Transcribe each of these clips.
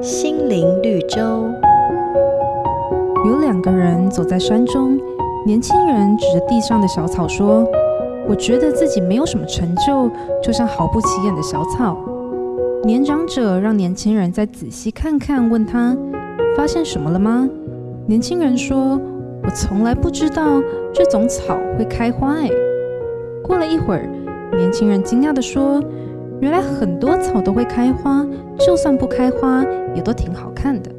心灵绿洲。有两个人走在山中，年轻人指着地上的小草说：“我觉得自己没有什么成就，就像毫不起眼的小草。”年长者让年轻人再仔细看看，问他：“发现什么了吗？”年轻人说：“我从来不知道这种草会开花。”哎，过了一会儿，年轻人惊讶地说：“原来很多草都会开花，就算不开花，也都挺好看的。”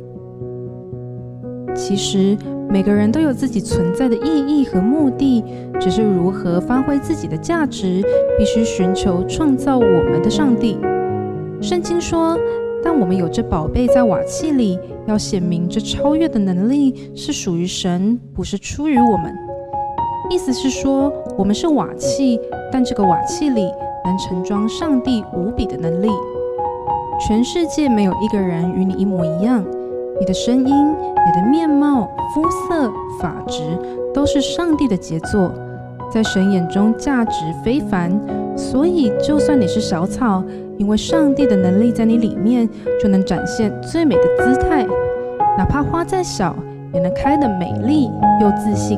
其实每个人都有自己存在的意义和目的，只是如何发挥自己的价值，必须寻求创造我们的上帝。圣经说：“但我们有这宝贝在瓦器里，要显明这超越的能力是属于神，不是出于我们。”意思是说，我们是瓦器，但这个瓦器里能盛装上帝无比的能力。全世界没有一个人与你一模一样。你的声音、你的面貌、肤色、发质，都是上帝的杰作，在神眼中价值非凡。所以，就算你是小草，因为上帝的能力在你里面，就能展现最美的姿态。哪怕花再小，也能开得美丽又自信。